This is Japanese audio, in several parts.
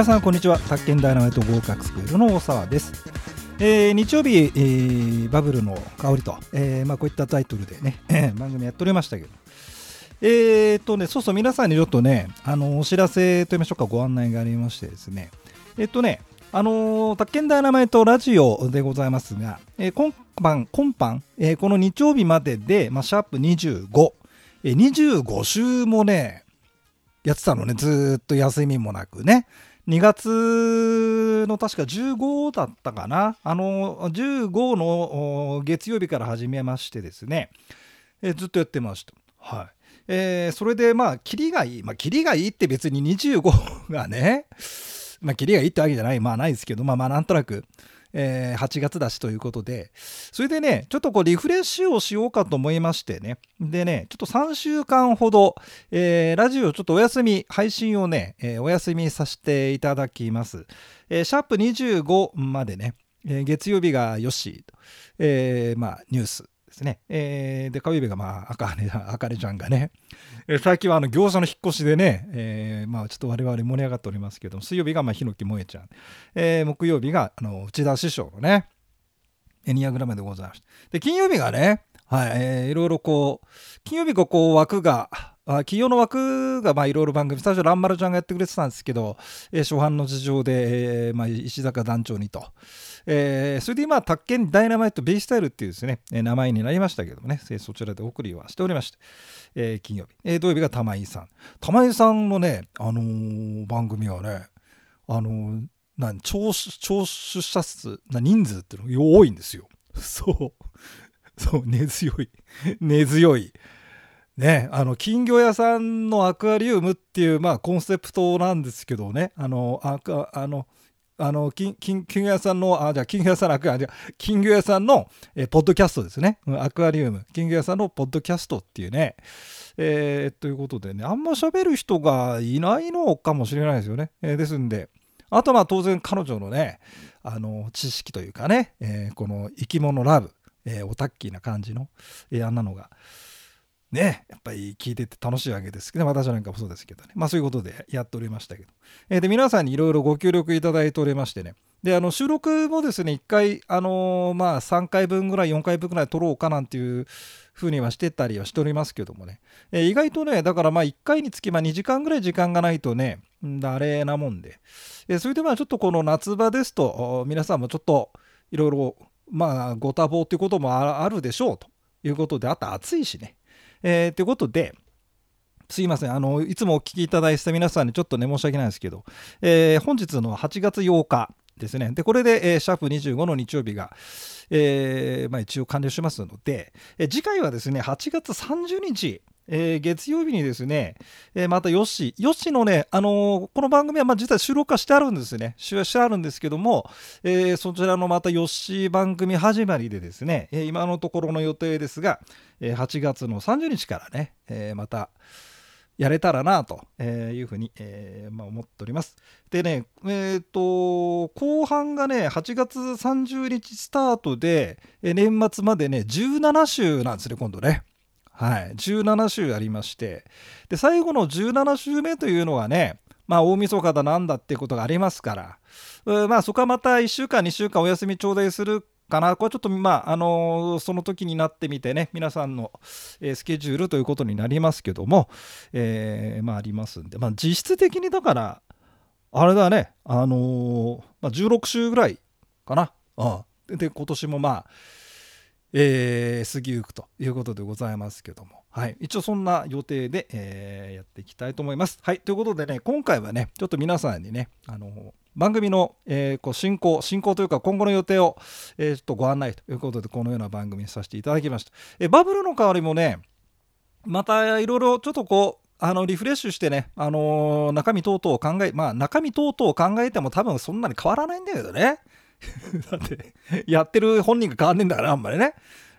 皆さんこんにちは。宅建ダイナマイト合格スクールの大沢です、えー日曜日、えーバブルの香りと、えーまあ、こういったタイトルでね、えー番組やっておりましたけど。えーっとねそうそう皆さんにちょっとねあのお知らせと言いましょうか。ご案内がありましてですね。えっとねあのー、宅建ダイナマイトラジオでございますが、えー今晩、今晩、えーこの日曜日までで、まあ、シャープ25、えー25週もね、やってたのね、ずっと休みもなくね。2月の確か15だったかな。あの、15の月曜日から始めましてですね、えずっとやってました。はい。えーそれでまあ、キリがいい。まあ、キリがいいって別に25がね、まあ、キリがいいってわけじゃない、まあないですけど、まあまあなんとなく、えー8月だしということで、それでね、ちょっとこうリフレッシュをしようかと思いましてね、でね、ちょっと3週間ほど、えーラジオちょっとお休み、配信をね、えーお休みさせていただきます。えーシャープ25までね、えー月曜日がよし、えーまあニュースですね。えーで、火曜日がまあ、あかね、あかねちゃんがね、えー最近はあの業者の引っ越しでね、えーまあちょっと我々盛り上がっておりますけど、水曜日がまあ、檜萌えちゃん、えー木曜日があの内田師匠のね、エニアグラムでございました。で、金曜日がね、はい、えーいろいろこう、金曜日ここ枠が、あ企業の枠がいろいろ番組、最初ランマルちゃんがやってくれてたんですけど、えー初版の事情で、えーまあ、石坂団長にと。えーそれで今、宅建ダイナマイトベイスタイルっていうですね、えー名前になりましたけどもね、えーそちらでお送りはしておりまして、えー金曜日、えー土曜日が玉井さん。玉井さんのね、あのー番組はね、あのーなん聴取聴取者数な人数っていうのが多いんですよ。そう。そう、根強い。根強い。ね、あの金魚屋さんのアクアリウムっていう、まあ、コンセプトなんですけどね、あの、ああの、あの金金金魚屋さんの、あ、じゃ金魚屋さんのアクア、じゃ金魚屋さんの、えポッドキャストですね。うんアクアリウム。金魚屋さんのポッドキャストっていうね。えーということでね、あんま喋る人がいないのかもしれないですよね。えーですんで、あとまあ当然彼女のね、あの、知識というかね、えーこの生き物ラブ、えーオタッキーな感じの、えーあんなのが、ね、やっぱり聞いてて楽しいわけですけど、私なんかもそうですけどね。まあそういうことでやっておりましたけど。えーで、皆さんにいろいろご協力いただいておりましてね。で、あの、収録もですね、1回、あのーまあ3回分ぐらい、4回分ぐらい撮ろうかなんていうふうにはしてたりはしておりますけどもね。えー意外とね、だからまあ1回につきまあ2時間ぐらい時間がないとね、あれなもんで。えーそれでまあちょっとこの夏場ですと、皆さんもちょっといろいろ、まあご多忙ということもあるでしょうということで、あと暑いしね。えーということで、すいません。あの、いつもお聞きいただいた皆さんにちょっとね、申し訳ないですけど、えー本日の8月8日ですね。で、これで、えーシャープ25の日曜日が、えーまあ一応完了しますので、えー次回はですね、8月30日、えー月曜日にですね、えーまたヨッシー、ヨッシーのね、あのーこの番組はまあ実は収録化してあるんですね。収録してあるんですけども、えーそちらのまたヨッシー番組始まりでですね、えー今のところの予定ですが、えー8月の30日からね、えーまたやれたらなというふうに、えーまあ、思っております。でね、えっ、と、後半がね、8月30日スタートで、年末までね、17週なんですね、今度ね。はい、17週ありまして、で、最後の17週目というのはね、まあ、大晦日だなんだっていうことがありますから、まあ、そこはまた1週間、2週間お休み頂戴するかな。これちょっと、まあ、あのその時になってみてね、皆さんの、えースケジュールということになりますけども、えーまあ、ありますんで、まあ、実質的にだから、あれだね、あのーまあ、16週ぐらいかな。うん、で、今年もまあ、えー過ぎゆくということでございますけども、はい、一応そんな予定で、えーやっていきたいと思います。はい、ということでね、今回はね、ちょっと皆さんにね、あの番組の、えーこう進行、進行というか今後の予定を、えーちょっとご案内ということで、このような番組にさせていただきました。えーバブルの代わりもね、またいろいろちょっとこう、あのリフレッシュしてね、あの中身等々を考え、まあ中身等々を考えても多分そんなに変わらないんだけどね。だって、やってる本人が変わんねえんだから、あんまりね。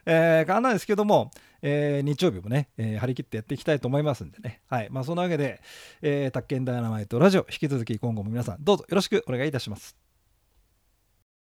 えー変わんないですけども、えー日曜日もね、えー張り切ってやっていきたいと思いますんでね。はい。まあ、そんなわけで、えー、宅建ダイナマイトラジオ、引き続き今後も皆さんどうぞよろしくお願いいたします。